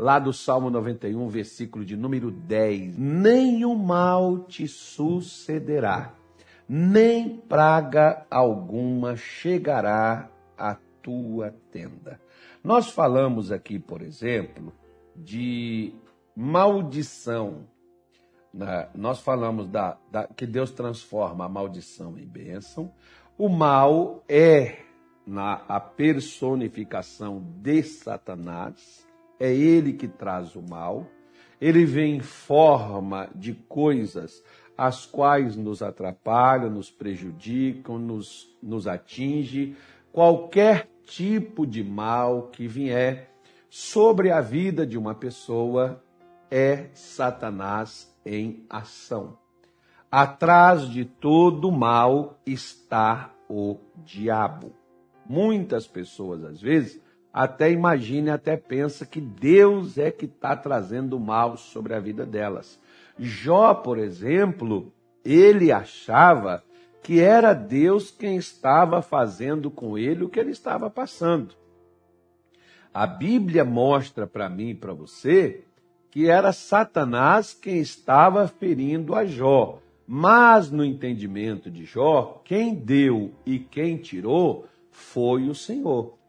lá do Salmo 91, versículo de número 10: Nenhum mal te sucederá, nem praga alguma chegará à tua tenda. Nós falamos aqui, por exemplo, de maldição. Né? Nós falamos da, da, que Deus transforma a maldição em bênção. O mal é na a personificação de Satanás, é ele que traz o mal. Ele vem em forma de coisas as quais nos atrapalham, nos prejudicam, nos, nos atinge. Qualquer tipo de mal que vier sobre a vida de uma pessoa é Satanás em ação. Atrás de todo mal está o diabo. Muitas pessoas, às vezes, até imaginam, até pensam que Deus é que está trazendo mal sobre a vida delas. Jó, por exemplo, ele achava que era Deus quem estava fazendo com ele o que ele estava passando. A Bíblia mostra para mim e para você que era Satanás quem estava ferindo a Jó. Mas no entendimento de Jó, quem deu e quem tirou foi o Senhor.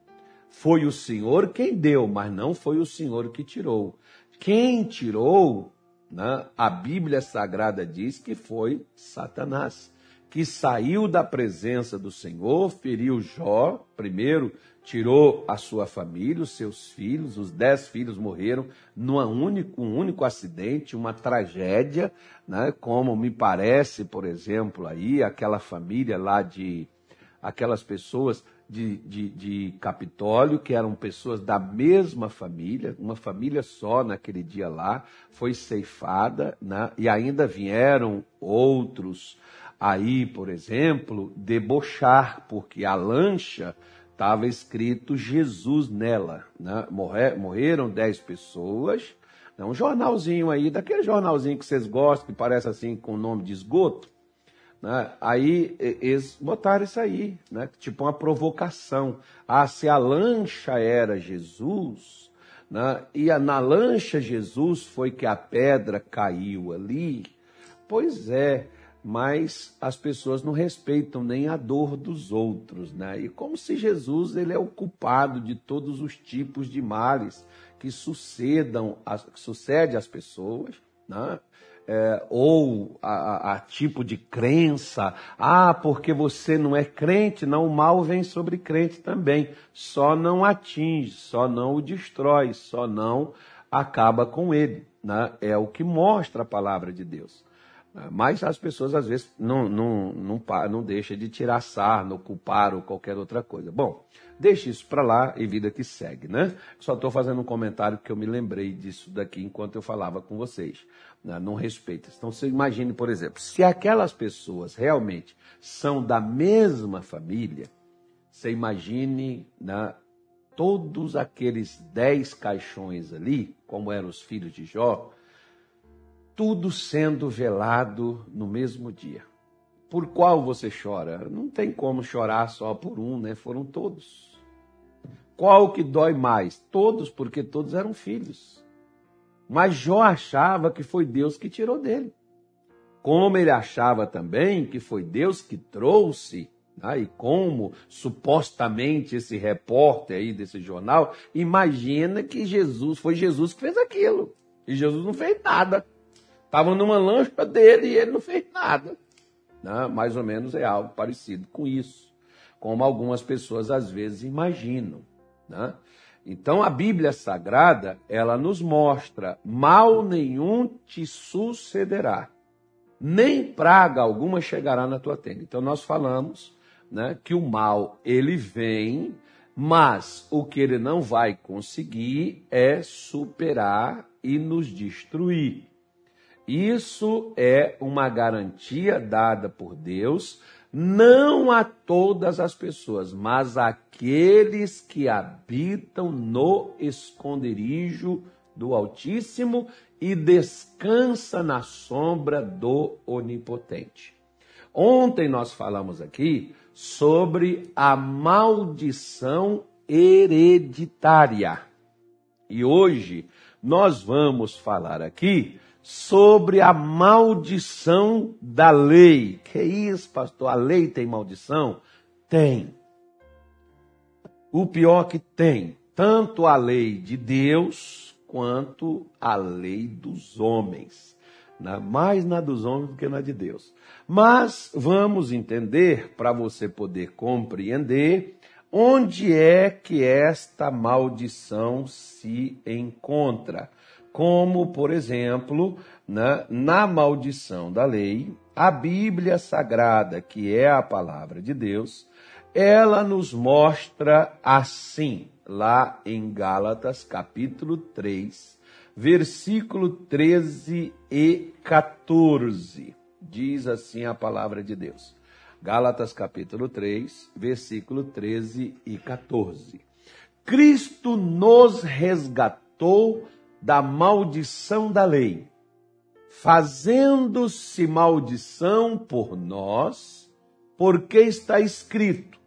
Foi o Senhor quem deu, mas não foi o Senhor que tirou. Quem tirou, né, a Bíblia Sagrada diz que foi Satanás, que saiu da presença do Senhor, feriu Jó, primeiro tirou a sua família, os seus filhos, os dez filhos morreram num único, um único acidente, uma tragédia, né, como me parece, por exemplo, aí, aquela família lá de, aquelas pessoas de, de, de Capitólio, que eram pessoas da mesma família, uma família só naquele dia lá, foi ceifada, né? e ainda vieram outros aí, por exemplo, debochar, porque a lancha estava escrito Jesus nela. Né? Morrer, morreram dez pessoas, né? um jornalzinho aí, daquele jornalzinho que vocês gostam, que parece assim com o nome de esgoto, né? Aí eles botaram isso aí, né? tipo uma provocação. Ah, se a lancha era Jesus, né? e na lancha Jesus foi que a pedra caiu ali, pois é, mas as pessoas não respeitam nem a dor dos outros, né? E como se Jesus ele é o culpado de todos os tipos de males que sucedam, que sucede às pessoas, né? É, ou a, a, tipo de crença, ah, porque você não é crente, não, o mal vem sobre crente também, só não atinge, só não o destrói, só não acaba com ele, né? é o que mostra a palavra de Deus. Mas as pessoas às vezes não, não, não, não deixam de tirar sarno, culpar ou qualquer outra coisa. Bom, deixe isso para lá e vida que segue, né? Só estou fazendo um comentário porque eu me lembrei disso daqui enquanto eu falava com vocês né, não respeita. Então você imagine, por exemplo, se aquelas pessoas realmente são da mesma família, você imagine né, todos aqueles dez caixões ali, como eram os filhos de Jó, tudo sendo velado no mesmo dia. Por qual você chora? Não tem como chorar só por um, né? Foram todos. Qual que dói mais? Todos, porque todos eram filhos. Mas Jó achava que foi Deus que tirou dele. Como ele achava também que foi Deus que trouxe, né? e como supostamente esse repórter aí desse jornal imagina que Jesus foi Jesus que fez aquilo. E Jesus não fez nada. Estava numa lancha dele e ele não fez nada. Né? Mais ou menos é algo parecido com isso. Como algumas pessoas às vezes imaginam. Né? Então a Bíblia Sagrada, ela nos mostra: mal nenhum te sucederá, nem praga alguma chegará na tua tenda. Então nós falamos né, que o mal ele vem, mas o que ele não vai conseguir é superar e nos destruir. Isso é uma garantia dada por Deus não a todas as pessoas, mas àqueles que habitam no esconderijo do Altíssimo e descansa na sombra do Onipotente. Ontem nós falamos aqui sobre a maldição hereditária. E hoje nós vamos falar aqui sobre a maldição da lei. Que isso, pastor? A lei tem maldição? Tem. O pior que tem, tanto a lei de Deus quanto a lei dos homens. Mais na dos homens do que na de Deus. Mas vamos entender, para você poder compreender, onde é que esta maldição se encontra como, por exemplo, na, na maldição da lei, a Bíblia Sagrada, que é a palavra de Deus, ela nos mostra assim, lá em Gálatas, capítulo 3, versículo 13 e 14. Diz assim a palavra de Deus. Gálatas, capítulo 3, versículo 13 e 14. Cristo nos resgatou da maldição da lei, fazendo-se maldição por nós, porque está escrito: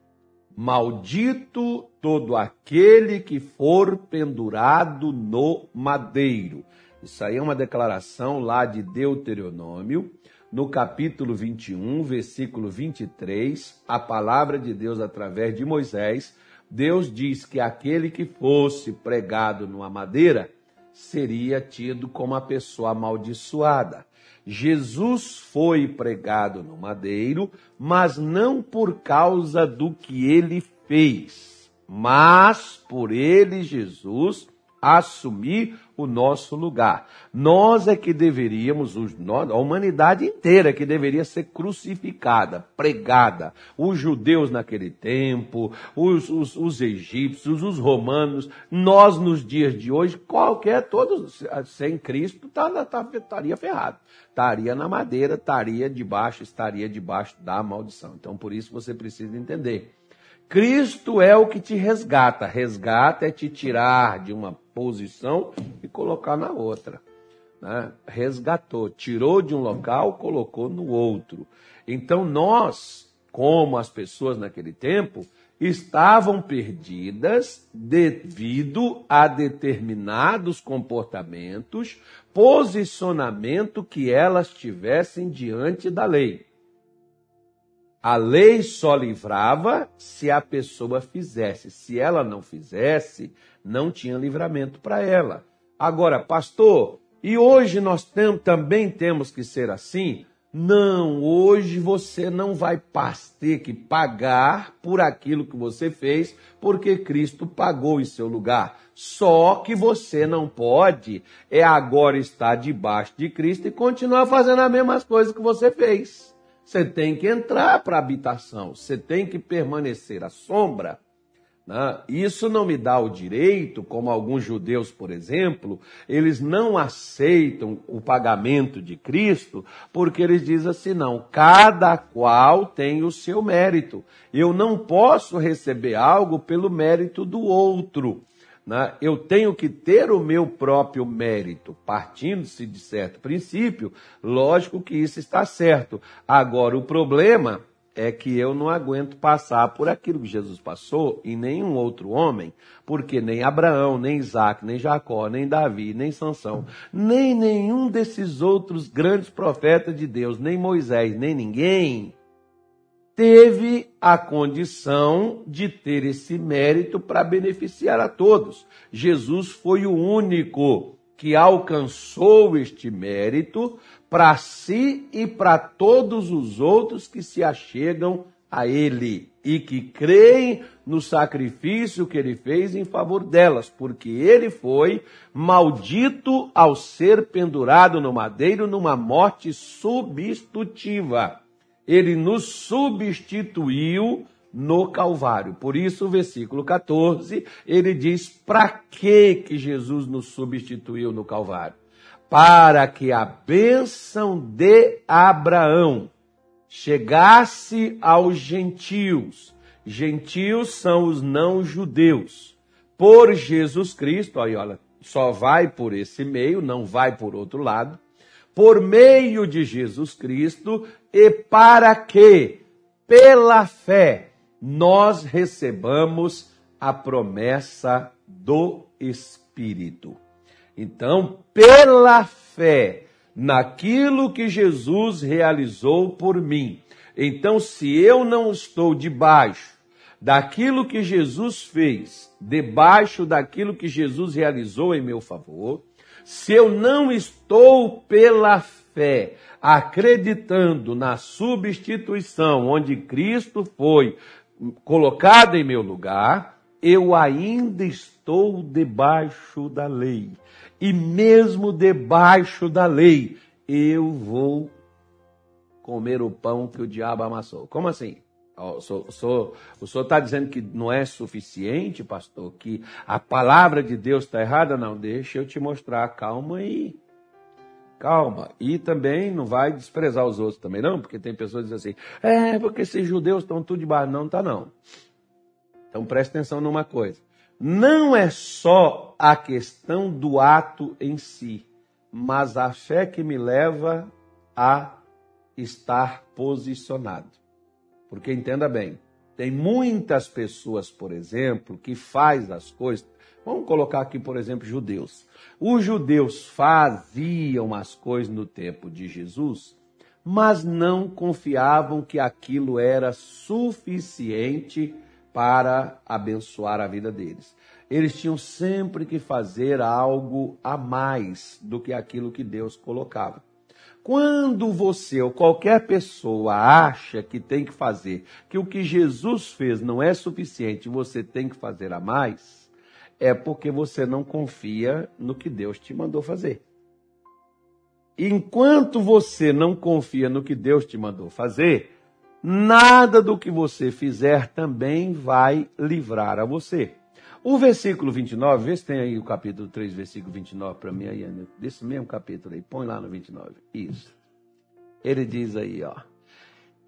Maldito todo aquele que for pendurado no madeiro. Isso aí é uma declaração lá de Deuteronômio, no capítulo 21, versículo 23, a palavra de Deus através de Moisés, Deus diz que aquele que fosse pregado numa madeira seria tido como a pessoa amaldiçoada. Jesus foi pregado no madeiro, mas não por causa do que ele fez, mas por ele, Jesus, assumir o nosso lugar. Nós é que deveríamos, a humanidade inteira que deveria ser crucificada, pregada. Os judeus naquele tempo, os, os, os egípcios, os romanos, nós nos dias de hoje, qualquer, todos sem Cristo, tá, tá, estaria ferrado. Estaria na madeira, estaria debaixo, estaria debaixo da maldição. Então, por isso você precisa entender. Cristo é o que te resgata. Resgata é te tirar de uma posição e colocar na outra. Né? Resgatou, tirou de um local, colocou no outro. Então nós, como as pessoas naquele tempo, estavam perdidas devido a determinados comportamentos, posicionamento que elas tivessem diante da lei. A lei só livrava se a pessoa fizesse. Se ela não fizesse, não tinha livramento para ela. Agora, pastor, e hoje nós tem, também temos que ser assim? Não, hoje você não vai ter que pagar por aquilo que você fez, porque Cristo pagou em seu lugar. Só que você não pode é agora estar debaixo de Cristo e continuar fazendo as mesmas coisas que você fez. Você tem que entrar para a habitação, você tem que permanecer à sombra. Né? Isso não me dá o direito, como alguns judeus, por exemplo, eles não aceitam o pagamento de Cristo, porque eles dizem assim: não, cada qual tem o seu mérito. Eu não posso receber algo pelo mérito do outro né, eu tenho que ter o meu próprio mérito, partindo-se de certo princípio, lógico que isso está certo. Agora, o problema é que eu não aguento passar por aquilo que Jesus passou e nenhum outro homem, porque nem Abraão, nem Isaac, nem Jacó, nem Davi, nem Sansão, nem nenhum desses outros grandes profetas de Deus, nem Moisés, nem ninguém teve a condição de ter esse mérito para beneficiar a todos. Jesus foi o único que alcançou este mérito para si e para todos os outros que se achegam a ele e que creem no sacrifício que ele fez em favor delas, porque ele foi maldito ao ser pendurado no madeiro numa morte substitutiva ele nos substituiu no Calvário. Por isso, o versículo 14, ele diz: para que que Jesus nos substituiu no Calvário? Para que a bênção de Abraão chegasse aos gentios. Gentios são os não-judeus. Por Jesus Cristo, aí olha, só vai por esse meio, não vai por outro lado por meio de Jesus Cristo e para que, pela fé, nós recebamos a promessa do Espírito. Então, pela fé naquilo que Jesus realizou por mim. Então, se eu não estou debaixo daquilo que Jesus fez, debaixo daquilo que Jesus realizou em meu favor, se eu não estou pela fé acreditando na substituição onde Cristo foi colocado em meu lugar, eu ainda estou debaixo da lei. E mesmo debaixo da lei, eu vou comer o pão que o diabo amassou. Como assim? O senhor está dizendo que não é suficiente, pastor, que a palavra de Deus está errada? Não, deixa eu te mostrar. Calma aí. Calma. E também não vai desprezar os outros também, não, porque tem pessoas que dizem assim, é, porque esses judeus estão tudo debaixo. Não, tá não. Então preste atenção numa coisa. Não é só a questão do ato em si, mas a fé que me leva a estar posicionado. Porque entenda bem, tem muitas pessoas, por exemplo, que faz as coisas. Vamos colocar aqui, por exemplo, judeus. Os judeus faziam as coisas no tempo de Jesus, mas não confiavam que aquilo era suficiente para abençoar a vida deles. Eles tinham sempre que fazer algo a mais do que aquilo que Deus colocava. Quando você ou qualquer pessoa acha que tem que fazer, que o que Jesus fez não é suficiente, você tem que fazer a mais, é porque você não confia no que Deus te mandou fazer. Enquanto você não confia no que Deus te mandou fazer, nada do que você fizer também vai livrar a você. O versículo 29, vê se tem aí o capítulo 3, versículo 29 para mim aí, desse mesmo capítulo aí, põe lá no 29. Isso. Ele diz aí, ó.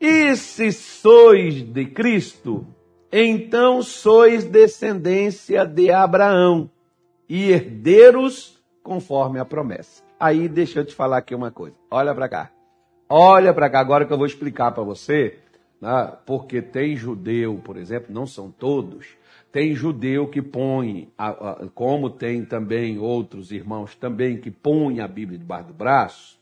E se sois de Cristo, então sois descendência de Abraão e herdeiros conforme a promessa. Aí deixa eu te falar aqui uma coisa. Olha para cá. Olha para cá agora que eu vou explicar para você, né? porque tem judeu, por exemplo, não são todos, tem judeu que põe, como tem também outros irmãos também que põem a Bíblia debaixo do braço,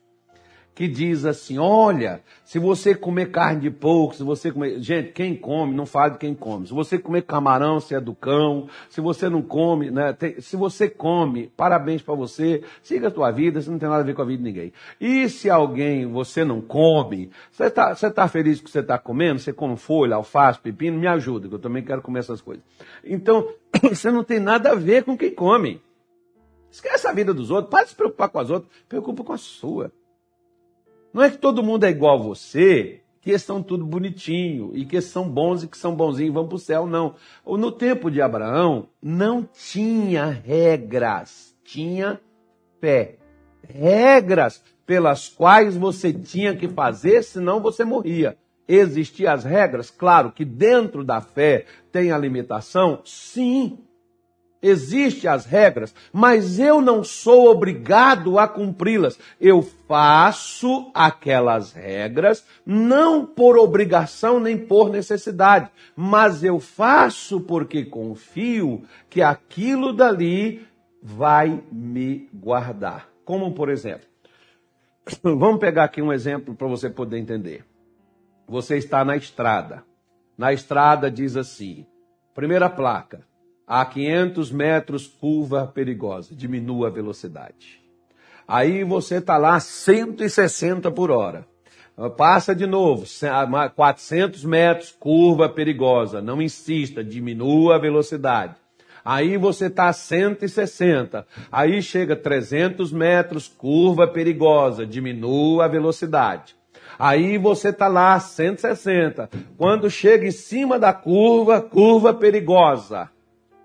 que diz assim: olha, se você comer carne de porco, se você comer. Gente, quem come, não fala de quem come. Se você comer camarão, você é do cão. Se você não come, né? Tem... se você come, parabéns para você, siga a tua vida, isso não tem nada a ver com a vida de ninguém. E se alguém, você não come, você está tá feliz com o que você está comendo? Você come folha, alface, pepino? Me ajuda, que eu também quero comer essas coisas. Então, você não tem nada a ver com quem come. Esquece a vida dos outros, para de se preocupar com as outras, preocupa com a sua. Não é que todo mundo é igual a você, que estão tudo bonitinho e que são bons e que são bonzinhos e vão para o céu, não. No tempo de Abraão, não tinha regras, tinha fé. Regras pelas quais você tinha que fazer, senão você morria. Existiam as regras? Claro que dentro da fé tem a limitação? Sim. Existem as regras, mas eu não sou obrigado a cumpri-las. Eu faço aquelas regras não por obrigação nem por necessidade, mas eu faço porque confio que aquilo dali vai me guardar. Como por exemplo, vamos pegar aqui um exemplo para você poder entender. Você está na estrada. Na estrada diz assim: primeira placa, a 500 metros, curva perigosa, diminua a velocidade. Aí você está lá 160 por hora. Passa de novo, 400 metros, curva perigosa. Não insista, diminua a velocidade. Aí você está a 160. Aí chega 300 metros, curva perigosa, diminua a velocidade. Aí você está lá a 160. Quando chega em cima da curva, curva perigosa.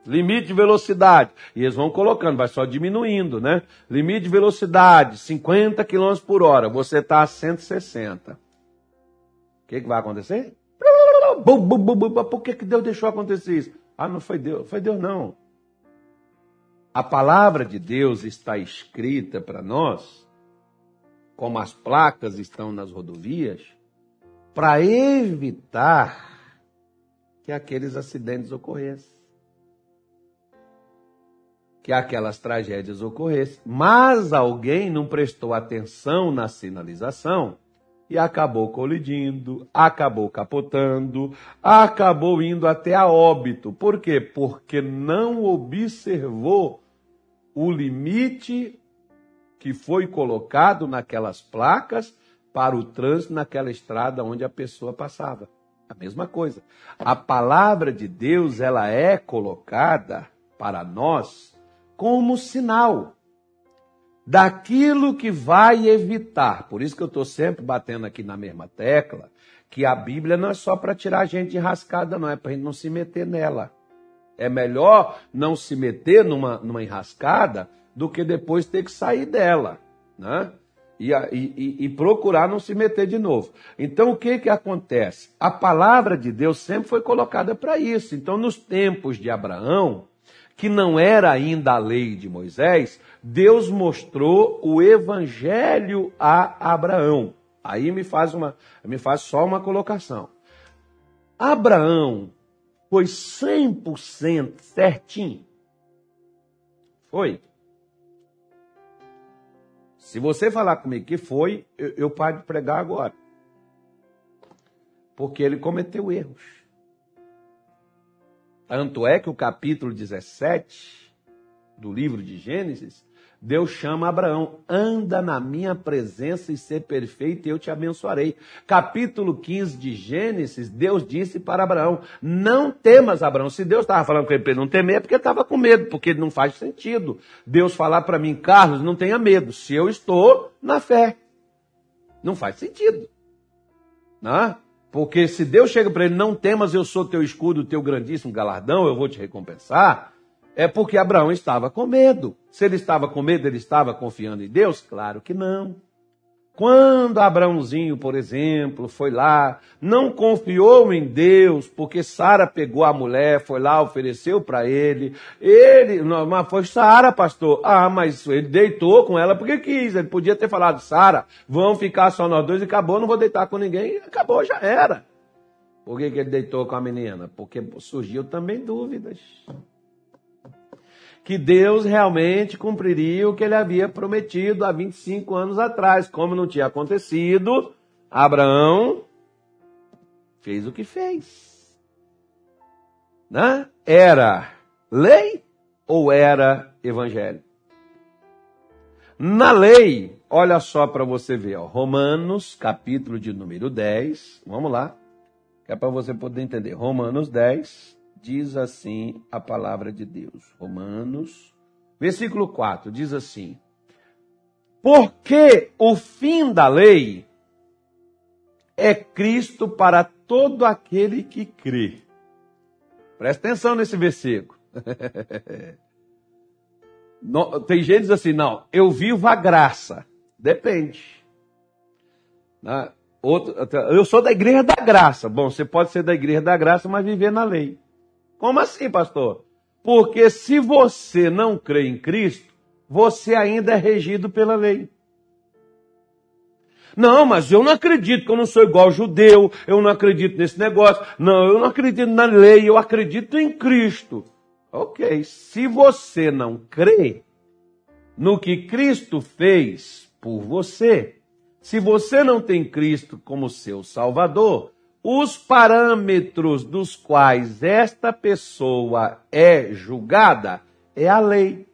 Limite de velocidade. E eles vão colocando, vai só diminuindo, né? Limite de velocidade, 50 km por hora. Você está a 160. O que, que vai acontecer? Por que, que Deus deixou acontecer isso? Ah, não foi Deus. Foi Deus, não. A palavra de Deus está escrita para nós, como as placas estão nas rodovias, para evitar que aqueles acidentes ocorressem. Que aquelas tragédias ocorressem. Mas alguém não prestou atenção na sinalização e acabou colidindo, acabou capotando, acabou indo até a óbito. Por quê? Porque não observou o limite que foi colocado naquelas placas para o trânsito naquela estrada onde a pessoa passava. A mesma coisa. A palavra de Deus, ela é colocada para nós como sinal daquilo que vai evitar. Por isso que eu estou sempre batendo aqui na mesma tecla, que a Bíblia não é só para tirar a gente de rascada, não, é para a gente não se meter nela. É melhor não se meter numa, numa enrascada do que depois ter que sair dela. Né? E, e, e, procurar não se meter de novo. Então, o que, que acontece? A palavra de Deus sempre foi colocada para isso. Então, nos tempos de Abraão, que não era ainda a lei de Moisés, Deus mostrou o evangelho a Abraão. Aí me faz uma, me faz só uma colocação. Abraão foi 100% certinho. Foi. Se você falar comigo que foi, eu, eu paro de pregar agora. Porque ele cometeu erros. Tanto é que o capítulo 17 do livro de Gênesis, Deus chama Abraão, anda na minha presença e ser perfeito e eu te abençoarei. Capítulo 15 de Gênesis, Deus disse para Abraão, não temas Abraão. Se Deus estava falando com ele para não temer, é porque ele estava com medo, porque não faz sentido. Deus falar para mim, Carlos, não tenha medo, se eu estou na fé. Não faz sentido. Não? Porque se Deus chega para ele, não temas, eu sou teu escudo, teu grandíssimo galardão, eu vou te recompensar, é porque Abraão estava com medo. Se ele estava com medo, ele estava confiando em Deus? Claro que não. Quando Abraãozinho, por exemplo, foi lá, não confiou em Deus, porque Sara pegou a mulher, foi lá, ofereceu para ele. Ele, não, mas foi Sara, pastor. Ah, mas ele deitou com ela porque quis. Ele podia ter falado, Sara, vamos ficar só nós dois e acabou, não vou deitar com ninguém. Acabou, já era. Por que, que ele deitou com a menina? Porque surgiu também dúvidas que Deus realmente cumpriria o que ele havia prometido há 25 anos atrás. Como não tinha acontecido, Abraão fez o que fez. Né? Era lei ou era evangelho? Na lei, olha só para você ver, ó, Romanos, capítulo de número 10, vamos lá, que é para você poder entender. Romanos 10, diz assim a palavra de Deus. Romanos, versículo 4, diz assim: Porque o fim da lei é Cristo para todo aquele que crê. Presta atenção nesse versículo. tem gente que diz assim, não, eu vivo a graça. Depende. Né? Outro, eu sou da igreja da graça. Bom, você pode ser da igreja da graça, mas viver na lei. Como assim, pastor? Porque se você não crê em Cristo, você ainda é regido pela lei. Não, mas eu não acredito que eu não sou igual judeu, eu não acredito nesse negócio. Não, eu não acredito na lei, eu acredito em Cristo. Ok, se você não crê no que Cristo fez por você, se você não tem Cristo como seu Salvador, os parâmetros dos quais esta pessoa é julgada é a lei,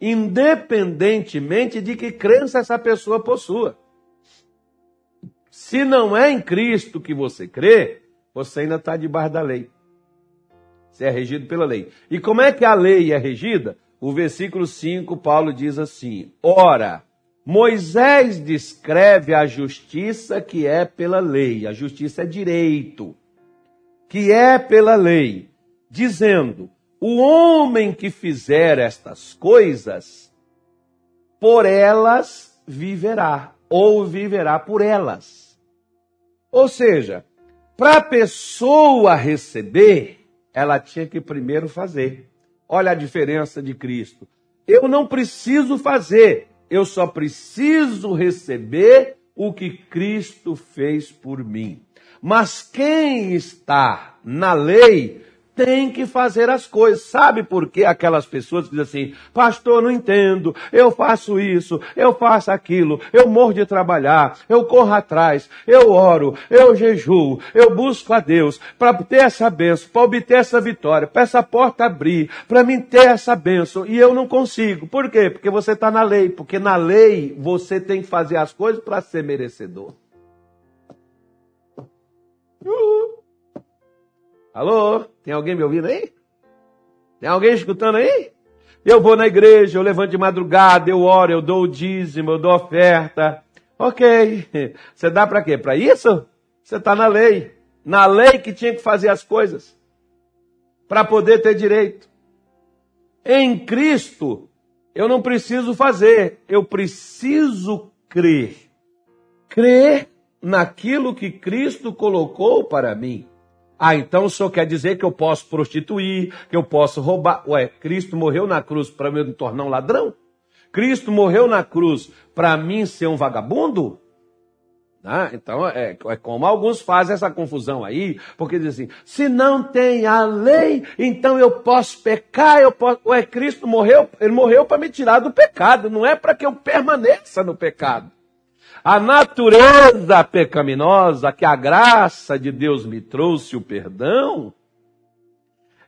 independentemente de que crença essa pessoa possua. Se não é em Cristo que você crê, você ainda está debaixo da lei. Você é regido pela lei. E como é que a lei é regida? O versículo 5, Paulo diz assim: Ora, Moisés descreve a justiça que é pela lei, a justiça é direito, que é pela lei, dizendo: o homem que fizer estas coisas, por elas viverá, ou viverá por elas. Ou seja, para a pessoa receber, ela tinha que primeiro fazer. Olha a diferença de Cristo. Eu não preciso fazer, eu só preciso receber o que Cristo fez por mim. Mas quem está na lei tem que fazer as coisas. Sabe por que aquelas pessoas dizem assim, pastor, não entendo, eu faço isso, eu faço aquilo, eu morro de trabalhar, eu corro atrás, eu oro, eu jejuo, eu busco a Deus para ter essa benção, para obter essa vitória, para essa porta abrir, para mim ter essa benção, e eu não consigo. Por quê? Porque você está na lei, porque na lei você tem que fazer as coisas para ser merecedor. Uhul. Alô? Tem alguém me ouvindo aí? Tem alguém escutando aí? Eu vou na igreja, eu levanto de madrugada, eu oro, eu dou o dízimo, eu dou oferta. Ok. Você dá para quê? Para isso? Você está na lei. Na lei que tinha que fazer as coisas. Para poder ter direito. Em Cristo, eu não preciso fazer, eu preciso crer. Crer naquilo que Cristo colocou para mim. Ah, então o senhor quer dizer que eu posso prostituir, que eu posso roubar. Ué, Cristo morreu na cruz para me tornar um ladrão? Cristo morreu na cruz para mim ser um vagabundo? Ah, então é, é, como alguns fazem essa confusão aí, porque dizem assim: se não tem a lei, então eu posso pecar, eu posso. Ué, Cristo morreu, ele morreu para me tirar do pecado, não é para que eu permaneça no pecado. A natureza pecaminosa que a graça de Deus me trouxe o perdão,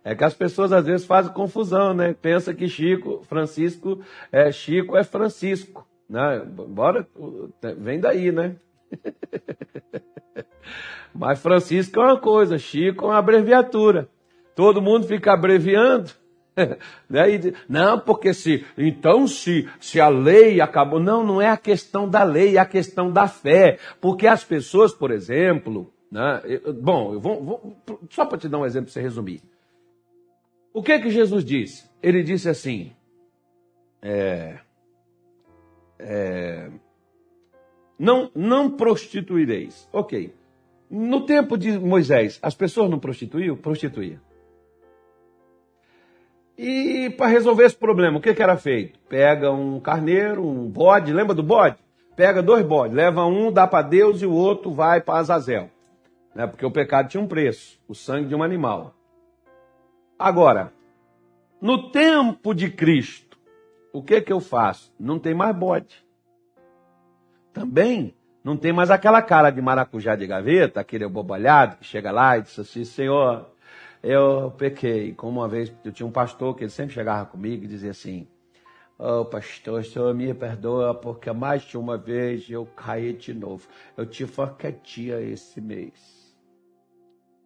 é que as pessoas às vezes fazem confusão, né? Pensa que Chico, Francisco, é Chico é Francisco, né? Bora, vem daí, né? Mas Francisco é uma coisa, Chico é uma abreviatura. Todo mundo fica abreviando. Né? não, porque se então se, se a lei acabou. Não, não é a questão da lei, é a questão da fé. Porque as pessoas, por exemplo, né? bom, eu vou, vou só para te dar um exemplo para você resumir. O que que Jesus disse? Ele disse assim: é, é, não, não prostituireis. Ok. No tempo de Moisés, as pessoas não prostituíam? Prostituíam. E para resolver esse problema, o que, que era feito? Pega um carneiro, um bode, lembra do bode? Pega dois bodes, leva um, dá para Deus e o outro vai para Azazel. Né? Porque o pecado tinha um preço, o sangue de um animal. Agora, no tempo de Cristo, o que que eu faço? Não tem mais bode. Também não tem mais aquela cara de maracujá de gaveta, aquele bobalhado que chega lá e diz assim, Senhor, eu pequei. Como uma vez eu tinha um pastor que ele sempre chegava comigo e dizia assim: Ô oh, pastor, o senhor me perdoa porque mais de uma vez eu caí de novo. Eu tive uma esse mês.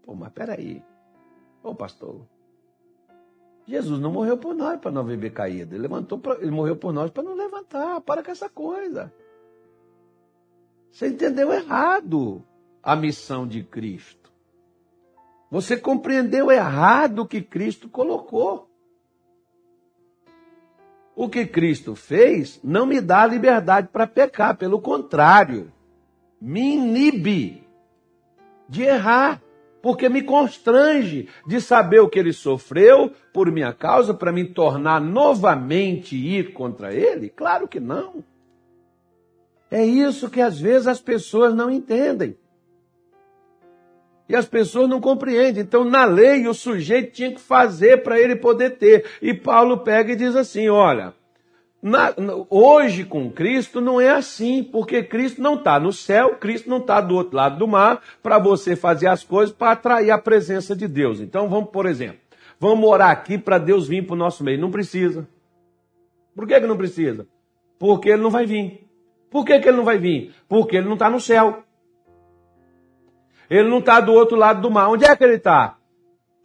Pô, mas peraí. Ô pastor, Jesus não morreu por nós para não viver caído. Ele, levantou pra, ele morreu por nós para não levantar. Para com essa coisa. Você entendeu errado a missão de Cristo. Você compreendeu errado o que Cristo colocou. O que Cristo fez não me dá liberdade para pecar, pelo contrário, me inibe de errar, porque me constrange de saber o que ele sofreu por minha causa para me tornar novamente ir contra ele? Claro que não. É isso que às vezes as pessoas não entendem. E as pessoas não compreendem. Então, na lei, o sujeito tinha que fazer para ele poder ter. E Paulo pega e diz assim: olha, na, hoje com Cristo não é assim, porque Cristo não está no céu, Cristo não está do outro lado do mar para você fazer as coisas para atrair a presença de Deus. Então, vamos, por exemplo, vamos orar aqui para Deus vir para o nosso meio. Não precisa. Por que, que não precisa? Porque ele não vai vir. Por que, que ele não vai vir? Porque ele não está no céu. Ele não está do outro lado do mar. Onde é que ele está?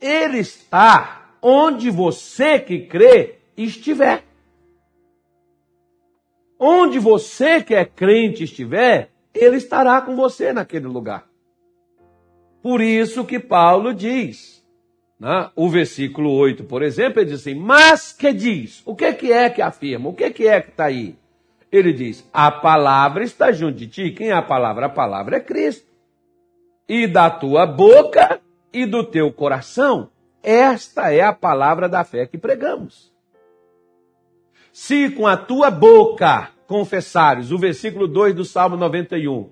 Ele está onde você que crê estiver. Onde você que é crente estiver, ele estará com você naquele lugar. Por isso que Paulo diz, né? o versículo 8, por exemplo, ele diz assim, mas que diz? O que, que é que afirma? O que, que é que está aí? Ele diz, a palavra está junto de ti. Quem é a palavra? A palavra é Cristo e da tua boca e do teu coração. Esta é a palavra da fé que pregamos. Se com a tua boca confessares, o versículo 2 do Salmo 91,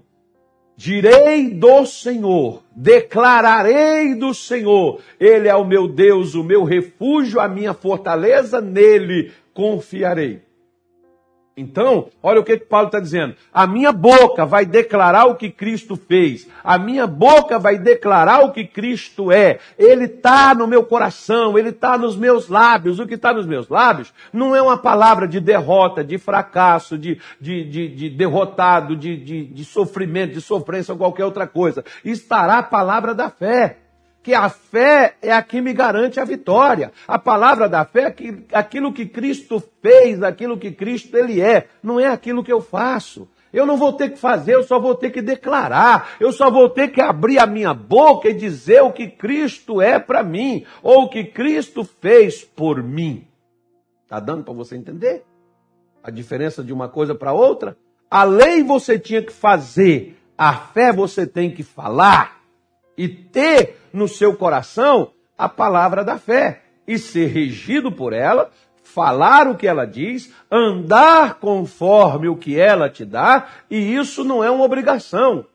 Direi do Senhor, declararei do Senhor, Ele é o meu Deus, o meu refúgio, a minha fortaleza, nele confiarei. Então, olha o que, que Paulo está dizendo. A minha boca vai declarar o que Cristo fez. A minha boca vai declarar o que Cristo é. Ele está no meu coração, ele está nos meus lábios. O que está nos meus lábios não é uma palavra de derrota, de fracasso, de, de, de, de derrotado, de, de, de sofrimento, de sofrência ou qualquer outra coisa. Estará a palavra da fé que a fé é a que me garante a vitória. A palavra da fé é que, aquilo que Cristo fez, aquilo que Cristo ele é, não é aquilo que eu faço. Eu não vou ter que fazer, eu só vou ter que declarar. Eu só vou ter que abrir a minha boca e dizer o que Cristo é para mim, ou o que Cristo fez por mim. Tá dando para você entender? A diferença de uma coisa para outra? A lei você tinha que fazer, a fé você tem que falar e ter no seu coração a palavra da fé e ser regido por ela, falar o que ela diz, andar conforme o que ela te dá, e isso não é uma obrigação.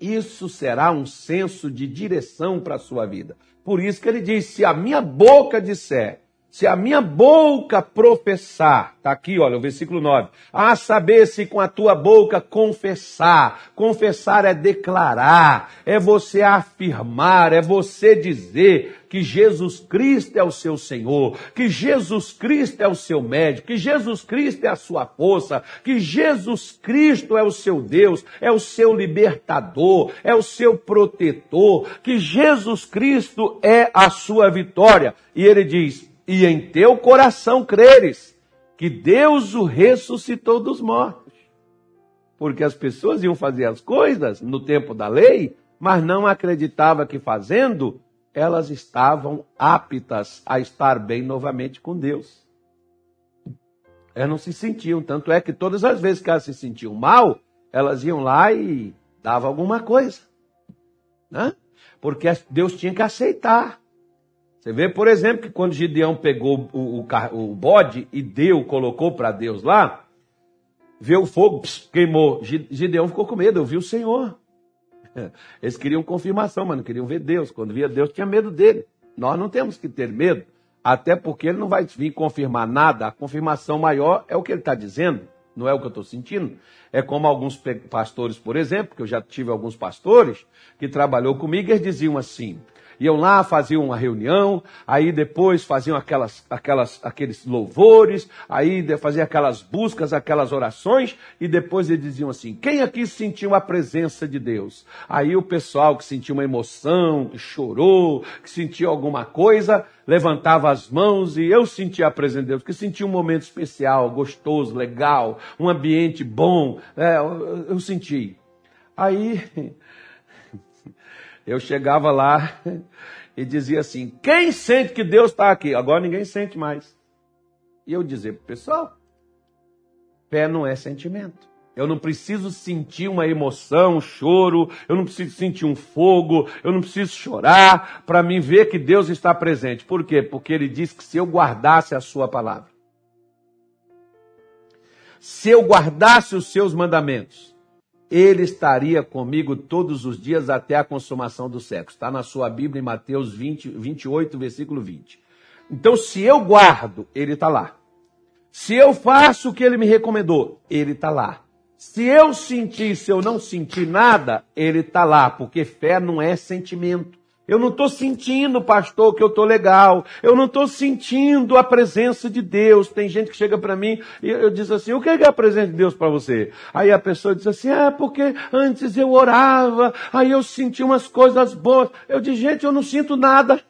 Isso será um senso de direção para a sua vida. Por isso que ele diz: se a minha boca disser, se a minha boca professar, está aqui, olha, o versículo 9, a saber se com a tua boca confessar, confessar é declarar, é você afirmar, é você dizer que Jesus Cristo é o seu Senhor, que Jesus Cristo é o seu médico, que Jesus Cristo é a sua força, que Jesus Cristo é o seu Deus, é o seu libertador, é o seu protetor, que Jesus Cristo é a sua vitória. E ele diz, e em teu coração creres que Deus o ressuscitou dos mortos. Porque as pessoas iam fazer as coisas no tempo da lei, mas não acreditava que fazendo, elas estavam aptas a estar bem novamente com Deus. Elas não se sentiam, tanto é que todas as vezes que elas se sentiam mal, elas iam lá e davam alguma coisa. Né? Porque Deus tinha que aceitar. Você vê, por exemplo, que quando Gideão pegou o, o, o bode e deu, colocou para Deus lá, vê o fogo, pss, queimou. Gideão ficou com medo, eu vi o Senhor. Eles queriam confirmação, mas não queriam ver Deus. Quando via Deus, tinha medo dele. Nós não temos que ter medo, até porque ele não vai vir confirmar nada. A confirmação maior é o que ele está dizendo, não é o que eu estou sentindo. É como alguns pastores, por exemplo, que eu já tive alguns pastores que trabalhou comigo, eles diziam assim: iam lá, faziam uma reunião, aí depois faziam aquelas, aquelas, aqueles louvores, aí faziam aquelas buscas, aquelas orações, e depois eles diziam assim: quem aqui sentiu a presença de Deus? Aí o pessoal que sentiu uma emoção, que chorou, que sentiu alguma coisa, levantava as mãos e eu sentia a presença de Deus, que sentia um momento especial, gostoso, legal, um ambiente bom, é, eu, eu senti. Aí eu chegava lá e dizia assim: quem sente que Deus está aqui? Agora ninguém sente mais. E eu dizia para o pessoal: fé não é sentimento. Eu não preciso sentir uma emoção, um choro, eu não preciso sentir um fogo, eu não preciso chorar para mim ver que Deus está presente. Por quê? Porque ele diz que se eu guardasse a sua palavra, se eu guardasse os seus mandamentos, ele estaria comigo todos os dias até a consumação do século. Está na sua Bíblia em Mateus 20, 28, versículo 20. Então, se eu guardo, ele está lá. Se eu faço o que ele me recomendou, ele está lá. Se eu sentir, se eu não sentir nada, ele está lá, porque fé não é sentimento. Eu não estou sentindo, pastor, que eu estou legal. Eu não estou sentindo a presença de Deus. Tem gente que chega para mim e eu diz assim: o que é a presença de Deus para você? Aí a pessoa diz assim: é porque antes eu orava, aí eu senti umas coisas boas. Eu digo: gente, eu não sinto nada.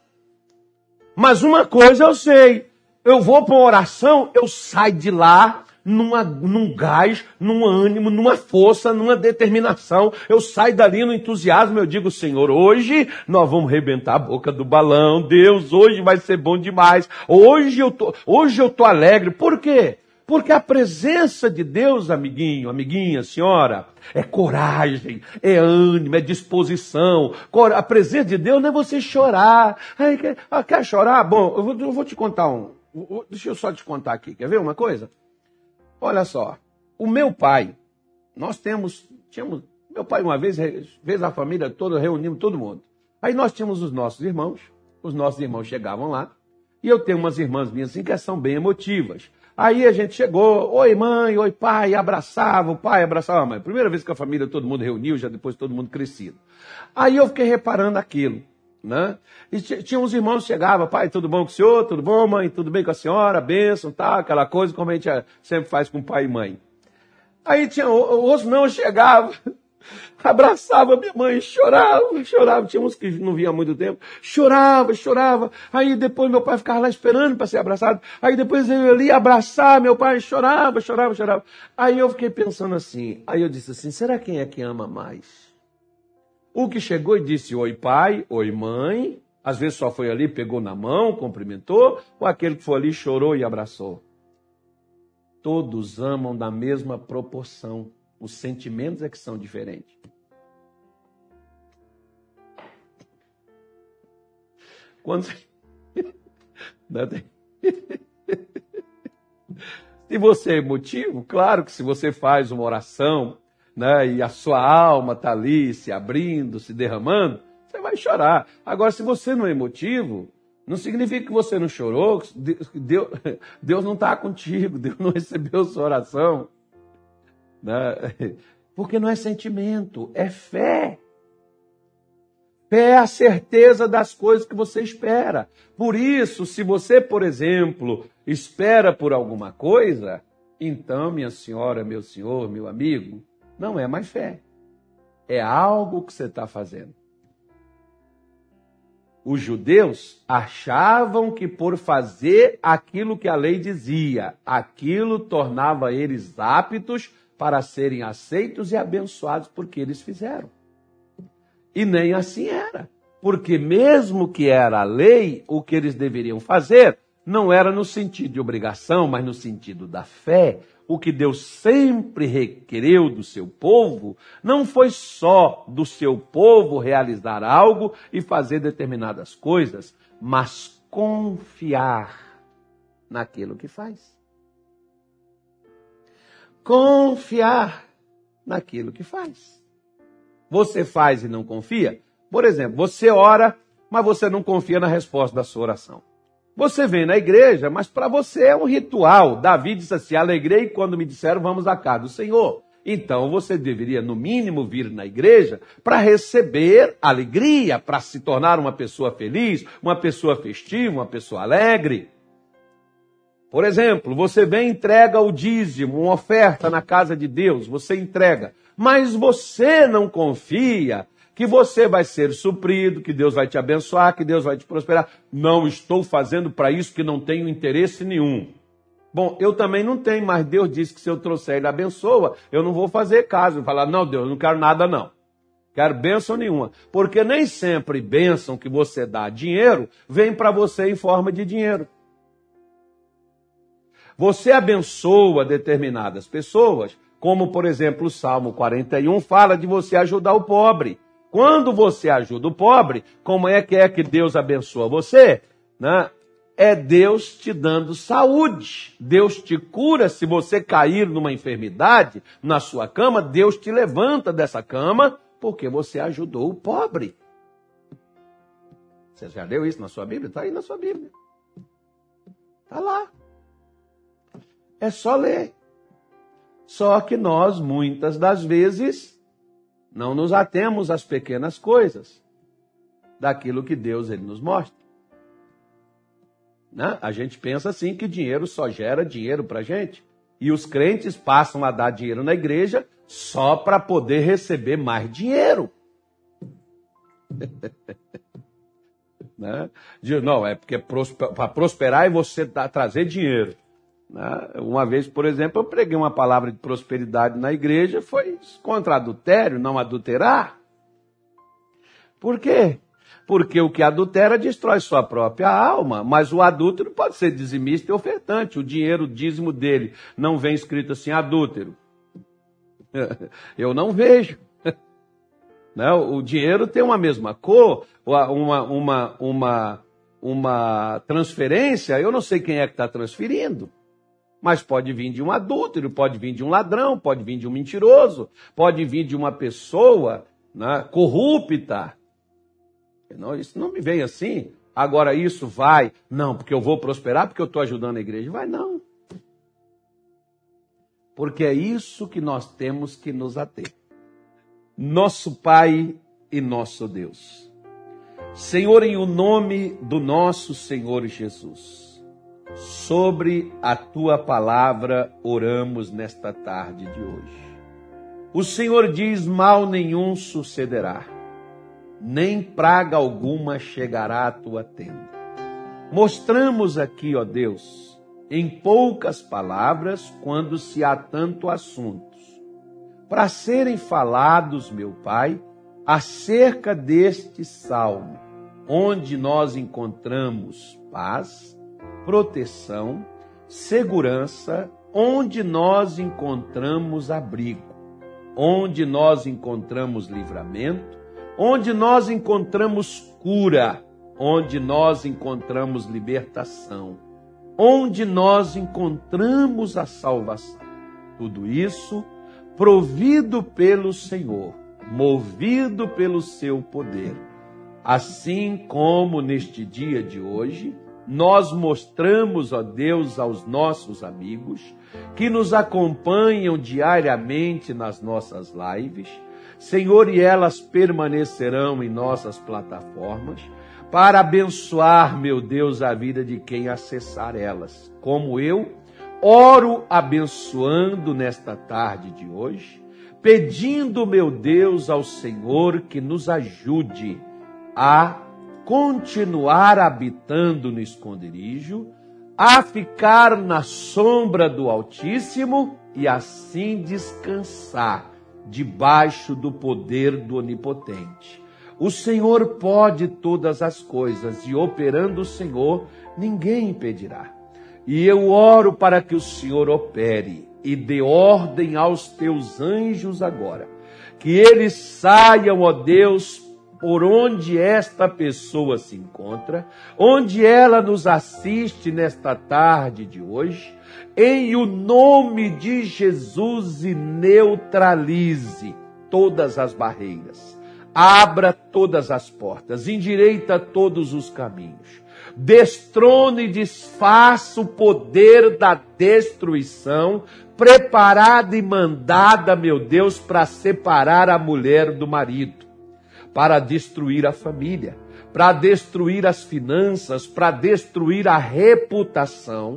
Mas uma coisa eu sei: eu vou para uma oração, eu saio de lá numa, num gás, num ânimo, numa força, numa determinação. Eu saio dali no entusiasmo, eu digo, Senhor, hoje nós vamos rebentar a boca do balão. Deus, hoje vai ser bom demais. Hoje eu tô, hoje eu tô alegre. Por quê? Porque a presença de Deus, amiguinho, amiguinha, senhora, é coragem, é ânimo, é disposição. A presença de Deus não é você chorar. Ai, quer, ah, quer chorar? Bom, eu vou, eu vou te contar um. Deixa eu só te contar aqui. Quer ver uma coisa? Olha só, o meu pai, nós temos, tínhamos Meu pai, uma vez, fez a família toda, reunimos todo mundo. Aí nós tínhamos os nossos irmãos, os nossos irmãos chegavam lá, e eu tenho umas irmãs minhas assim que são bem emotivas. Aí a gente chegou, oi mãe, oi pai, abraçava, o pai abraçava a mãe. Primeira vez que a família todo mundo reuniu, já depois todo mundo crescido. Aí eu fiquei reparando aquilo, né? E tinha uns irmãos que chegavam, pai, tudo bom com o senhor? Tudo bom, mãe? Tudo bem com a senhora? Bênção, tá? Aquela coisa como a gente eh, sempre faz com pai e mãe. Aí tinha, outros não chegavam, abraçava minha mãe, chorava, chorava. Tinha uns que não via há muito tempo, chorava, chorava. Aí depois meu pai ficava lá esperando para ser abraçado. Aí depois eu ali abraçar meu pai, chorava, chorava, chorava. Aí eu fiquei pensando assim. Aí eu disse assim: será quem é que ama mais? O que chegou e disse oi pai, oi mãe, às vezes só foi ali, pegou na mão, cumprimentou, ou aquele que foi ali chorou e abraçou? Todos amam da mesma proporção. Os sentimentos é que são diferentes. Quando. se você é emotivo, claro que se você faz uma oração, né, e a sua alma está ali se abrindo, se derramando, você vai chorar. Agora, se você não é emotivo, não significa que você não chorou, Deus, Deus não está contigo, Deus não recebeu sua oração. Né? Porque não é sentimento, é fé. Fé é a certeza das coisas que você espera. Por isso, se você, por exemplo, espera por alguma coisa, então, minha senhora, meu senhor, meu amigo, não é mais fé. É algo que você está fazendo. Os judeus achavam que por fazer aquilo que a lei dizia, aquilo tornava eles aptos para serem aceitos e abençoados porque eles fizeram. E nem assim era. Porque, mesmo que era a lei, o que eles deveriam fazer não era no sentido de obrigação, mas no sentido da fé. O que Deus sempre requereu do seu povo não foi só do seu povo realizar algo e fazer determinadas coisas, mas confiar naquilo que faz confiar naquilo que faz. Você faz e não confia? Por exemplo, você ora, mas você não confia na resposta da sua oração. Você vem na igreja, mas para você é um ritual. Davi disse assim: Alegrei quando me disseram vamos à casa do Senhor. Então você deveria, no mínimo, vir na igreja para receber alegria, para se tornar uma pessoa feliz, uma pessoa festiva, uma pessoa alegre. Por exemplo, você vem e entrega o dízimo, uma oferta na casa de Deus, você entrega, mas você não confia que você vai ser suprido, que Deus vai te abençoar, que Deus vai te prosperar. Não estou fazendo para isso que não tenho interesse nenhum. Bom, eu também não tenho, mas Deus disse que se eu trouxer ele abençoa, eu não vou fazer caso. Falar, não, Deus, não quero nada não. Quero bênção nenhuma. Porque nem sempre bênção que você dá dinheiro vem para você em forma de dinheiro. Você abençoa determinadas pessoas, como por exemplo o Salmo 41 fala de você ajudar o pobre. Quando você ajuda o pobre, como é que é que Deus abençoa você? Né? É Deus te dando saúde. Deus te cura se você cair numa enfermidade na sua cama, Deus te levanta dessa cama porque você ajudou o pobre. Você já leu isso na sua Bíblia? Está aí na sua Bíblia. Está lá. É só ler. Só que nós, muitas das vezes, não nos atemos às pequenas coisas daquilo que Deus ele nos mostra. Né? A gente pensa assim que dinheiro só gera dinheiro para gente. E os crentes passam a dar dinheiro na igreja só para poder receber mais dinheiro. né? Não, é porque para prosperar é você trazer dinheiro. Né? Uma vez, por exemplo, eu preguei uma palavra de prosperidade na igreja, foi contra adultério, não adulterar. Por quê? Porque o que adultera destrói sua própria alma, mas o adúltero pode ser dizimista e ofertante. O dinheiro, o dízimo dele, não vem escrito assim, adúltero. Eu não vejo. Não, o dinheiro tem uma mesma cor, uma, uma, uma, uma transferência, eu não sei quem é que está transferindo. Mas pode vir de um adúltero, pode vir de um ladrão, pode vir de um mentiroso, pode vir de uma pessoa né, corrupta. Não, isso não me vem assim. Agora isso vai, não, porque eu vou prosperar, porque eu estou ajudando a igreja. Vai não. Porque é isso que nós temos que nos ater. Nosso Pai e nosso Deus. Senhor, em o nome do nosso Senhor Jesus, sobre a tua palavra oramos nesta tarde de hoje. O Senhor diz: mal nenhum sucederá, nem praga alguma chegará à tua tenda. Mostramos aqui, ó Deus, em poucas palavras, quando se há tanto assuntos, para serem falados, meu Pai, acerca deste salmo, onde nós encontramos paz, proteção, segurança, onde nós encontramos abrigo, onde nós encontramos livramento, onde nós encontramos cura, onde nós encontramos libertação, onde nós encontramos a salvação. Tudo isso provido pelo Senhor movido pelo seu poder. Assim como neste dia de hoje, nós mostramos, ó Deus, aos nossos amigos que nos acompanham diariamente nas nossas lives, Senhor, e elas permanecerão em nossas plataformas para abençoar, meu Deus, a vida de quem acessar elas. Como eu oro abençoando nesta tarde de hoje pedindo, meu Deus, ao Senhor que nos ajude a continuar habitando no esconderijo, a ficar na sombra do Altíssimo e assim descansar debaixo do poder do Onipotente. O Senhor pode todas as coisas e operando o Senhor, ninguém impedirá. E eu oro para que o Senhor opere e dê ordem aos teus anjos agora, que eles saiam, ó Deus, por onde esta pessoa se encontra, onde ela nos assiste nesta tarde de hoje, em o nome de Jesus e neutralize todas as barreiras. Abra todas as portas, endireita todos os caminhos destrone e desfaça o poder da destruição preparada e mandada, meu Deus, para separar a mulher do marido, para destruir a família, para destruir as finanças, para destruir a reputação.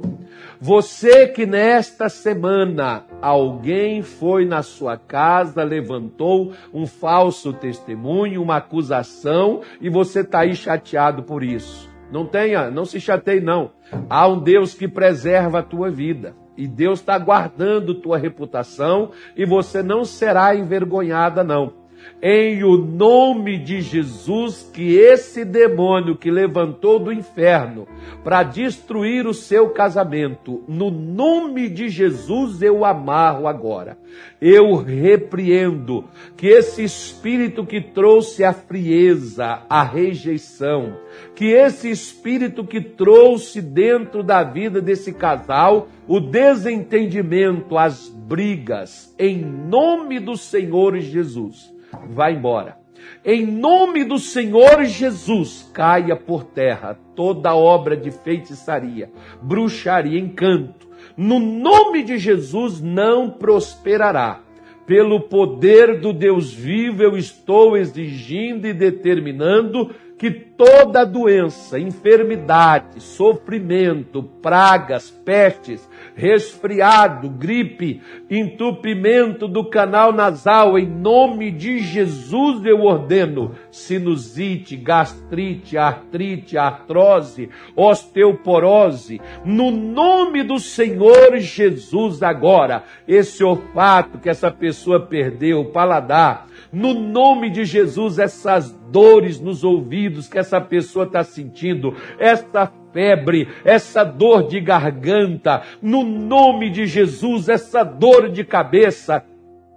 Você que nesta semana alguém foi na sua casa, levantou um falso testemunho, uma acusação e você está aí chateado por isso. Não tenha, não se chateie não. Há um Deus que preserva a tua vida. E Deus está guardando tua reputação e você não será envergonhada, não. Em o nome de Jesus, que esse demônio que levantou do inferno para destruir o seu casamento, no nome de Jesus eu amarro agora. Eu repreendo que esse espírito que trouxe a frieza, a rejeição, que esse espírito que trouxe dentro da vida desse casal o desentendimento, as brigas, em nome do Senhor Jesus, vai embora. Em nome do Senhor Jesus, caia por terra toda obra de feitiçaria, bruxaria, encanto. No nome de Jesus não prosperará. Pelo poder do Deus vivo, eu estou exigindo e determinando que toda doença, enfermidade, sofrimento, pragas, pestes, resfriado, gripe, entupimento do canal nasal, em nome de Jesus eu ordeno sinusite, gastrite, artrite, artrose, osteoporose, no nome do Senhor Jesus agora, esse olfato que essa pessoa perdeu, o paladar, no nome de Jesus, essas dores nos ouvidos que essa pessoa está sentindo, essa febre, essa dor de garganta, no nome de Jesus, essa dor de cabeça,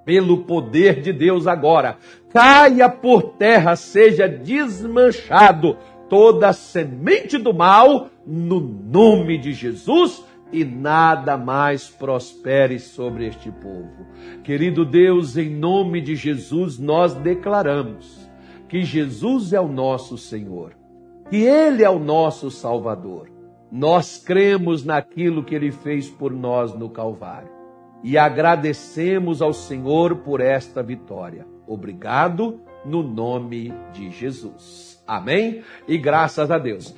pelo poder de Deus agora, caia por terra, seja desmanchado toda a semente do mal, no nome de Jesus e nada mais prospere sobre este povo. Querido Deus, em nome de Jesus, nós declaramos que Jesus é o nosso Senhor, que Ele é o nosso Salvador. Nós cremos naquilo que Ele fez por nós no Calvário e agradecemos ao Senhor por esta vitória. Obrigado no nome de Jesus. Amém? E graças a Deus.